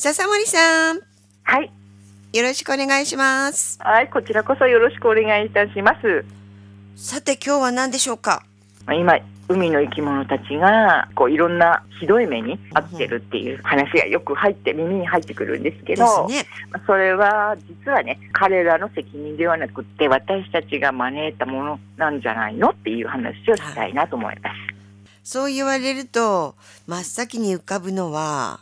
笹森さん、はい。よろしくお願いします。はい、こちらこそよろしくお願いいたします。さて今日は何でしょうか？まあ今、海の生き物たちが、こう、いろんなひどい目に遭ってるっていう話がよく入って、耳に入ってくるんですけでど、すね。まあそれは実はね、彼らの責任ではなくって、私たちが招いたものなんじゃないのっていう話をしたいなと思います。そう言われると真っ先に浮かぶのは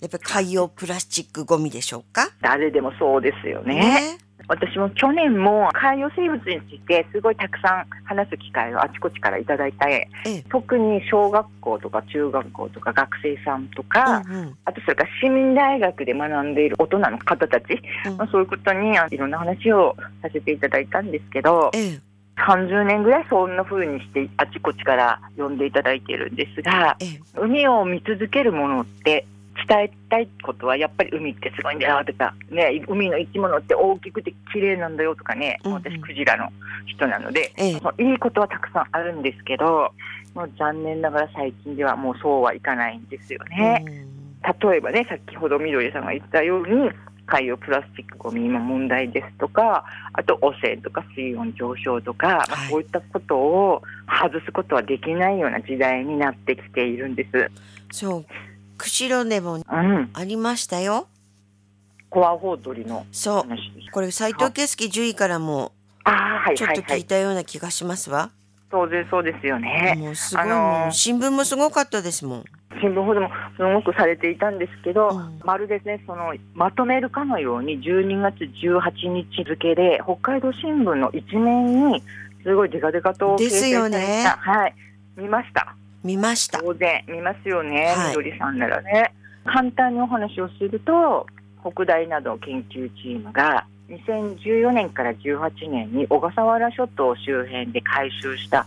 やっぱり海洋プラスチックゴミでしょうか？誰でもそうですよね。私も去年も海洋生物についてすごいたくさん話す機会をあちこちからいただいて、ええ。特に小学校とか中学校とか学生さんとか、うんうんあとそれから市民大学で学んでいる大人の方たち、うんまあ、そういうことにあいろんな話をさせていただいたんですけどええ30年ぐらいそんな風にしてあちこちから呼んでいただいているんですがええ海を見続けるものって伝えたいことはやっぱり海ってすごいんだよとか、ね、海の生き物って大きくて綺麗なんだよとかね、うんうん。私クジラの人なので、ええ。そういいことはたくさんあるんですけどもう残念ながら最近ではもうそうはいかないんですよね。例えばね先ほどみどりさんが言ったように海洋プラスチックごみの問題ですとかあと汚染とか水温上昇とか、まそういったことを外すことはできないような時代になってきているんです。そう釧路でもうん、ありましたよ。コアホウドリのそう話です。これ斉藤圭介獣医からもああはいちょっと聞いはいはい。たような気がしますわ。当然そうですよね。もうすごい、あのー新聞もすごかったですもん。新聞報道もすごくされていたんですけど、うんまるでねそのまとめるかのように12月18日付で北海道新聞の一面にすごいデカデカと掲ですよ載されねたはい見ました見ました。当然見ますよね、はいみどりさんならね簡単にお話をすると北大などの研究チームが2014年から18年に小笠原諸島周辺で回収した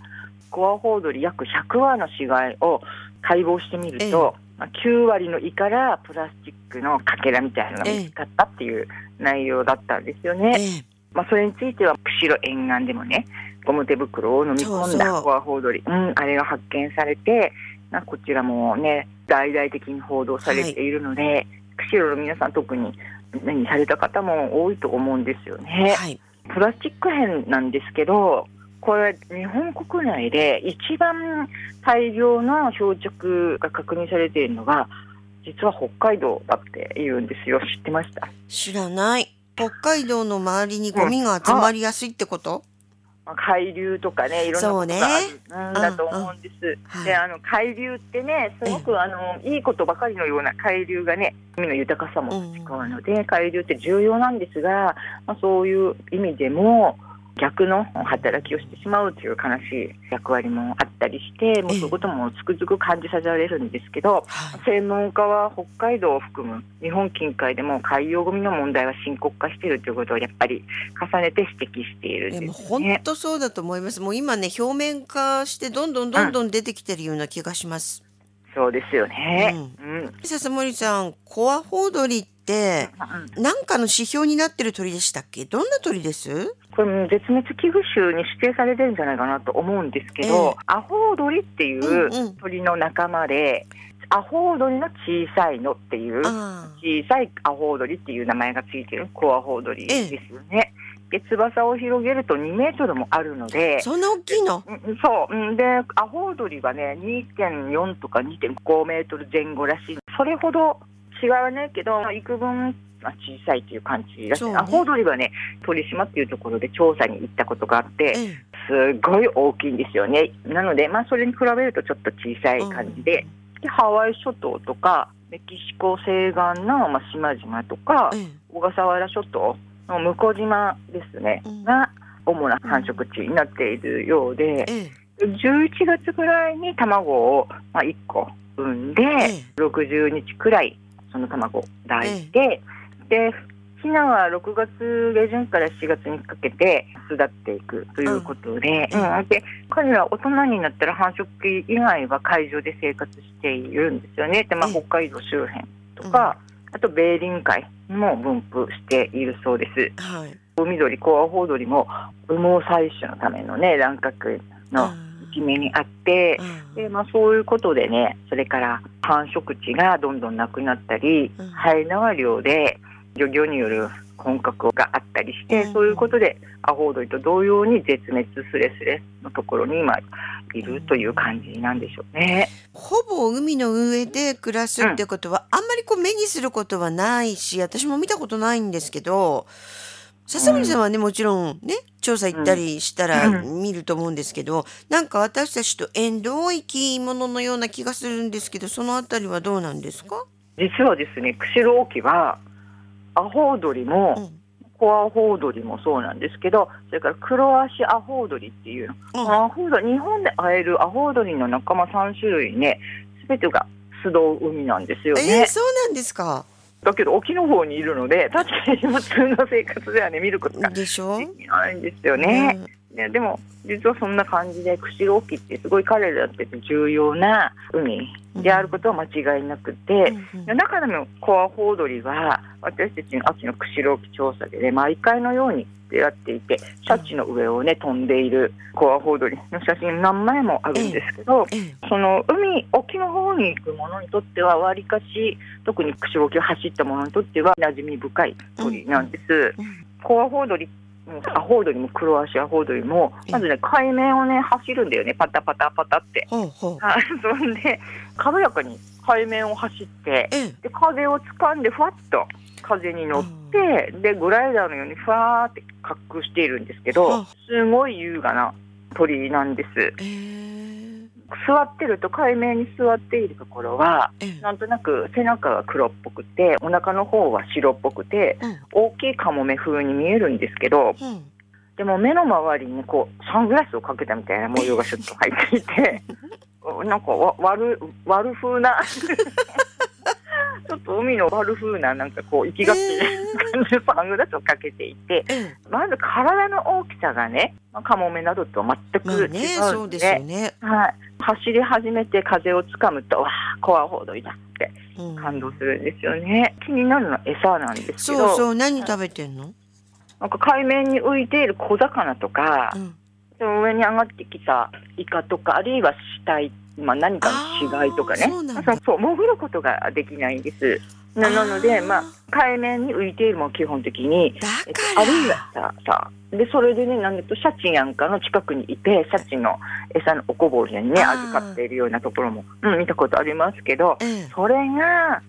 コアホウドリ約100羽の死骸を解剖してみると、まあ9割の胃からプラスチックのかけらみたいなのが見つかったっていう内容だったんですよね。ええまあ、それについては釧路沿岸でもねゴム手袋を飲み込んだコアホウドリうん、あれが発見されて、まあ、こちらもね大々的に報道されているので、釧路の皆さん特に目にされた方も多いと思うんですよね。はい。プラスチック片なんですけどこれ日本国内で一番大量の漂着が確認されているのが実は北海道だって言うんですよ。知ってました？知らない。北海道の周りにゴミが集まりやすいってこと、まあ海流とかねいろんなことがあるんだと思うんです。はい。であの海流ってねすごくあのいいことばかりのような海流がね海の豊かさも使うので、海流って重要なんですが、まあ、そういう意味でも逆の働きをしてしまうという悲しい役割もあったりしてもうそういうこともつくづく感じさせられるんですけど、はい。専門家は北海道を含む日本近海でも海洋ゴミの問題は深刻化しているということをやっぱり重ねて指摘しているんですね。本当そうだと思います。もう今ね表面化してどんどんどんどん出てきてるような気がします。そうですよね。ううん。笹森さん、コアホウドリってうん何かの指標になってる鳥でしたっけ？どんな鳥です？これも絶滅危惧種に指定されてるんじゃないかなと思うんですけど、ええアホウドリっていうんううん鳥の仲間で、アホウドリの小さいのっていうあ小さいアホウドリっていう名前がついてるコアホウドリですよね。で翼を広げると2メートルもあるのであ、、そんな大きいの？うんそう、うんで、アホウドリはね、2.4とか2.5メートル前後らしい。それほど違わないけど、幾分まあ小さいという感じらしねアホウドリはね、鳥島っていうところで調査に行ったことがあって、ええ。すごい大きいんですよね。なので、まあ、それに比べるとちょっと小さい感じで、でハワイ諸島とか、メキシコ西岸の、まあ、島々とか小笠原諸島の向島ですね、うん。が主な繁殖地になっているようで、え11月ぐらいに卵を、まあ、1個産んで、ええ。60日くらいその卵を抱いて、でヒナは6月下旬から7月にかけて巣立っていくということで,、うんうん。で彼らは大人になったら繁殖期以外は海上で生活しているんですよね。で、まあ、ええ。北海道周辺とか、あと米林海にも分布しているそうです。はい。海鳥コアホウドリも羽毛採取のためのね乱獲のあき目にあって、うん。でまあ、そういうことでねそれから繁殖地がどんどんなくなったり、うん。ハエ縄漁で漁業による混獲があったりして、うん。そういうことでアホウドリと同様に絶滅すれすれのところに今いるという感じなんでしょうね。ほぼ海の上で暮らすってことは、あんまりこう目にすることはないし私も見たことないんですけど笹森さんはね、もちろんね調査行ったりしたらう見ると思うんですけど、なんか私たちと縁遠い生き物のような気がするんですけどそのあたりはどうなんですか、実はですね釧路沖はアホウドリも、うん。コアホウドリもそうなんですけどそれから黒足アホウドリっていうの。うん。アホウドリ日本で会えるアホウドリの仲間3種類ね全てが素通海なんですよえーね、そうなんですかだけど沖の方にいるので確かに普通の生活ではね見ることがででしょ、きないんですよね、ねでも実はそんな感じで釧路沖ってすごい彼らにとって重要な海であることは間違いなくて、うんうん。中でもコアホウドリは私たちの秋の釧路沖調査でね毎回のように出会っていてシャチの上をね飛んでいるコアホウドリの写真何枚もあるんですけど、ええその海沖の方に行くものにとってはわりかし特に釧路沖を走ったものにとっては馴染み深い鳥なんです。うん。コアホウドリもアホウドリも黒足アホウドリもまずね海面をね走るんだよね。パタパタパタって。ほうほう。は いそんで軽やかに海面を走ってええ。で風を掴んでふわっと風に乗って、でグライダーのようにふわーって滑空しているんですけはどあ。すごい優雅な鳥なんです。えー座ってると海面に座っているところはええ。なんとなく背中が黒っぽくてお腹の方は白っぽくてうん。大きいカモメ風に見えるんですけどうん。でも目の周りにこうサングラスをかけたみたいな模様がシュッと入っていて なんかわ悪悪風なちょっと海の悪風ななんかこう息がってる感じのサングラスをかけていてええ。まず体の大きさがね、まあ、カモメなどと全くまあ違うねのそうですよね、はい、走り始めて風をつかむとわあコアホウドリだってうん。感動するんですよね。気になるのは餌なんですけそうどそう。何食べてんの、なんか海面に浮いている小魚とかうん、上に上がってきたイカとかあるいは死体、まあ、何かの死骸とかね。そうなんだ。そう潜ることができないんです。ななのでまあ海面に浮いているも基本的に。だえっとあるいはささでそれでねなんだとシャチなんかの近くにいてシャチの餌のおこぼれにね預かっているようなところも、うん、見たことありますけどええ。それが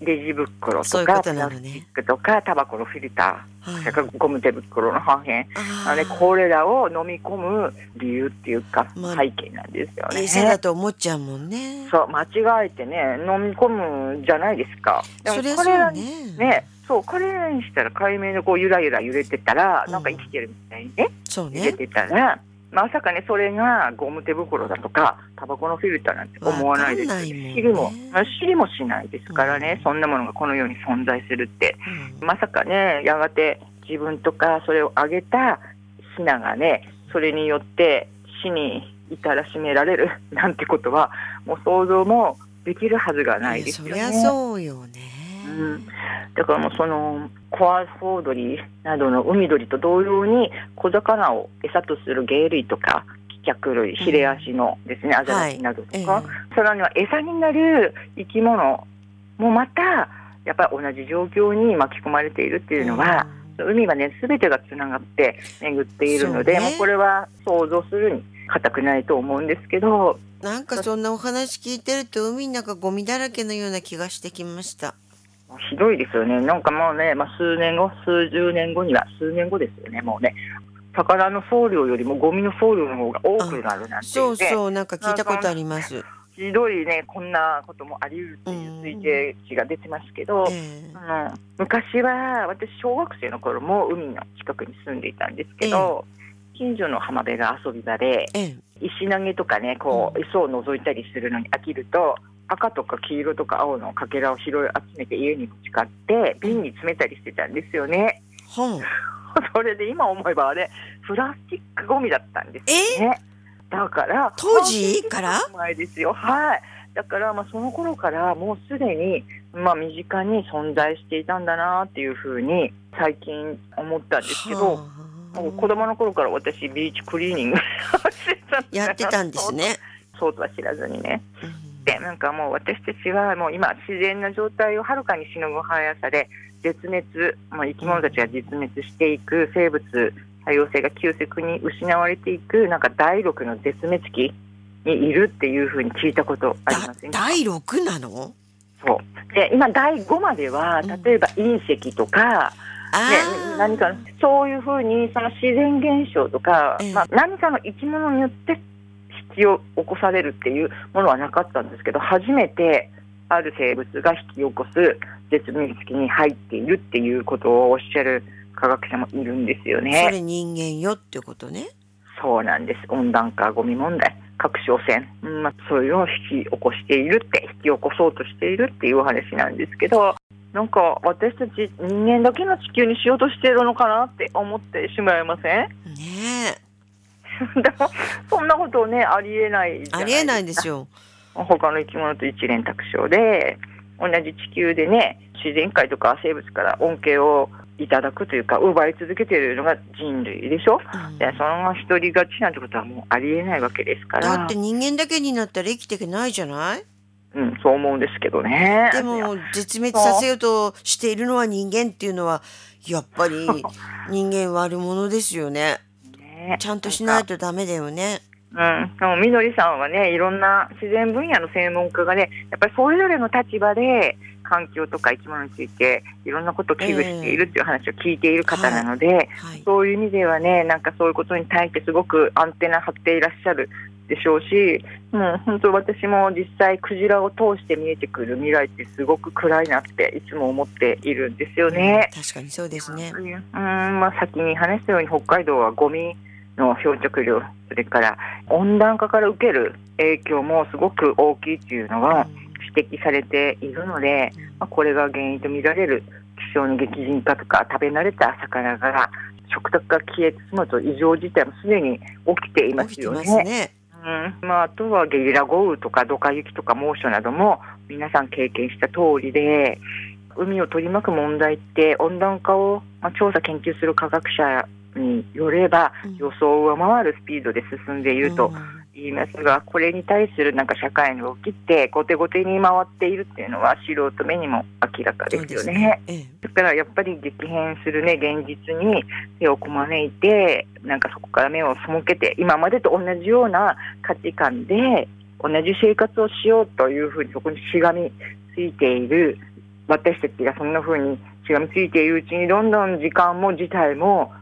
レジ袋とかプラスチックとかタバコのフィルタはい。ーそれからゴム手袋の破片。ああれこれらを飲み込む理由っていうかまあ背景なんですよね。餌だと思っちゃうもんね。そう間違えてね飲み込むんじゃないですか。でもこれらねねそうこれらにしたら海面でこうゆらゆら揺れてたら、うんなんか生きてるみたいにねそうね。揺れてたら、まさかねそれがゴム手袋だとかタバコのフィルターなんて思わないですわかんないもんね。知りも知りもしないですからね、うん。そんなものがこの世に存在するって。うん。まさかねやがて自分とかそれをあげたヒナがねそれによって死に至らしめられるなんてことはもう想像もできるはずがないですよね。そりゃそうよね、うん、だからもうそのコアホウドリなどの海鳥と同様に小魚を餌とする鯨類とか気脚類ヒレアシのですね、アザラシなどとええ。か、さらには餌になる生き物もまたやっぱり同じ状況に巻き込まれているっていうのは、海はね全てがつながって巡っているので、そうね。もうこれは想像するに固くないと思うんですけど。なんかそんなお話聞いてると海の中ゴミだらけのような気がしてきましたひどいですよね。なんかもうね、まあ、数年後数十年後には数年後ですよね。もうね魚の送料よりもゴミの送料の方が多くなるなんていそううねそうなんか聞いたことあります。ひどいねこんなこともあり得るっていう推定値が出てますけど、ええ。うん、昔は私小学生の頃も海の近くに住んでいたんですけど、近所の浜辺が遊び場でええ。石投げとかねこうう餌を覗いたりするのに飽きると赤とか黄色とか青のかけらを拾い集めて家に持ち帰って瓶に詰めたりしてたんですよね。本 それで今思えばあれプラスチックゴミだったんですよね。だから当時から？前ですよはいだからまあその頃からもうすでにまあ身近に存在していたんだなっていうふうに最近思ったんですけど、はもう子供の頃から私ビーチクリーニングしてたんだやってたんですね。そうとは知らずにね。うんでなんかもう私たちはもう今自然な状態をはるかにしのぐ速さで絶滅もう生き物たちが絶滅していく生物多様性が急速に失われていくなんか第六の絶滅期にいるっていうふうに聞いたことありだますね。第六なの？そうで今第5まではうん例えば隕石とか、あねー、何かそういうふうにその自然現象とか、ええまあ、何かの生き物によって引き起こされるっていうものはなかったんですけど初めてある生物が引き起こす絶滅期に入っているっていうことをおっしゃる科学者もいるんですよそね。れ人間よってことね。そうなんです温暖化ゴミ問題核小船、うんまあ、そういうのを引き起こしているって引き起こそうとしているっていうお話なんですけどなんか私たち人間だけの地球にしようとしているのかなって思ってしまいません？ねでも そんなことねありえないありえないんですよ。他の生き物と一連卓勝で同じ地球でね自然界とか生物から恩恵をいただくというか奪い続けているのが人類でしょうんでその一人勝ちなんてことはもうありえないわけですからだって人間だけになったら生きていけないじゃない？うん、そう思うんですけどね。でも絶滅させようとしているのは人間っていうのはやっぱり人間悪者ですよね。ねちゃんとしないとダメだよね。うん、でもみどりさんはねいろんな自然分野の専門家がねやっぱりそれぞれの立場で環境とか生き物についていろんなことを危惧しているっていう話を聞いている方なので、はい。そういう意味ではねなんかそういうことに対してすごくアンテナ張っていらっしゃるでしょうしもう本当私も実際クジラを通して見えてくる未来ってすごく暗いなっていつも思っているんですよね。確かにそうですね。うんまあ、先に話したように北海道はゴミの漂着量それから温暖化から受ける影響もすごく大きいというのが指摘されているので、まあ、これが原因と見られる気象の激甚化とか食べ慣れた魚が食卓が消えてしまうと異常事態もすでに起きていますよね。すね。うんまあ、あとはゲリラ豪雨とかドカ雪とか猛暑なども皆さん経験した通りで海を取り巻く問題って温暖化を、まあ、調査研究する科学者によればうん予想を上回るスピードで進んでいるとうん。言いますがこれに対するなんか社会の動きって後手後手に回っているっていうのは素人目にも明らかですよね。ええ。だからやっぱり激変するね現実に手をこまねいてなんかそこから目を背けて今までと同じような価値観で同じ生活をしようというふうにそこにしがみついている私たちがそんなふうにしがみついているうちにどんどん時間も事態も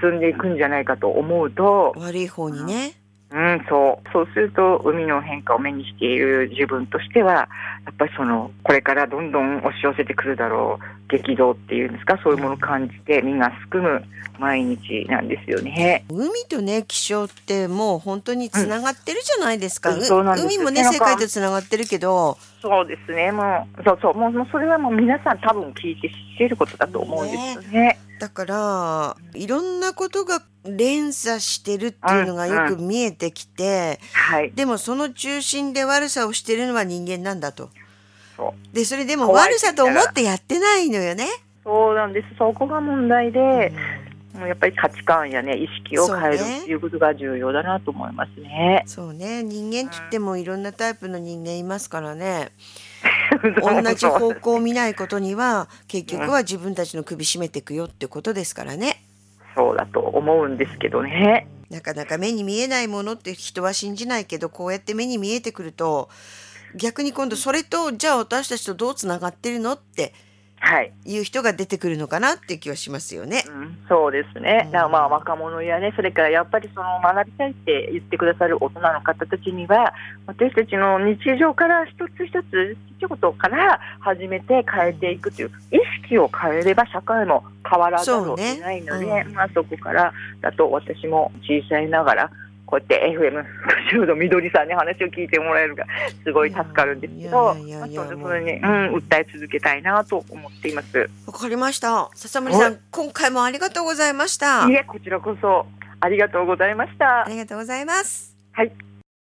進んでいくんじゃないかと思うと、悪い方にね。うん、そうそうすると海の変化を目にしている自分としてはやっぱりそのこれからどんどん押し寄せてくるだろう激動っていうんですか？そういうものを感じて身がすくむ毎日なんですよね。海とね気象ってもう本当につながってるじゃないですか。海もね世界とつながってるけど、そうですね。もうそうそう。もうもうそれはもう皆さん多分聞いて知っていることだと思うんですよね。だからいろんなことが連鎖してるっていうのがよく見えてきて、はい。でもその中心で悪さをしてるのは人間なんだと。そう。でそれでも悪さと思ってやってないのよね。そうなんです。そこが問題でやっぱり価値観やね意識を変えるっていうことが重要だなと思いますね。そうね。人間って言ってもいろんなタイプの人間いますからね。同じ方向を見ないことには結局は自分たちの首絞めていくよってことですからね。そうだと思うんですけどね。なかなか目に見えないものって人は信じないけどこうやって目に見えてくると逆に今度それとじゃあ私たちとどうつながってるのってはい、いう人が出てくるのかなって気はしますよね。うん、そうですね。うん。まあ若者やね、それからやっぱりその学びたいって言ってくださる大人の方たちには、私たちの日常から一つ一つ、ちっちゃいことから始めて変えていくという、意識を変えれば社会も変わらざるを得ないので、ね。うん。まあそこからだと私も小さいながら、こうやって FM 60度みどりさんに話を聞いてもらえるがすごい助かるんですけど、いやいやそういうふうに、うん、訴え続けたいなと思っています。わかりました。笹森さん、今回もありがとうございました。いえ、こちらこそありがとうございましたあ。りがとうございます。はい。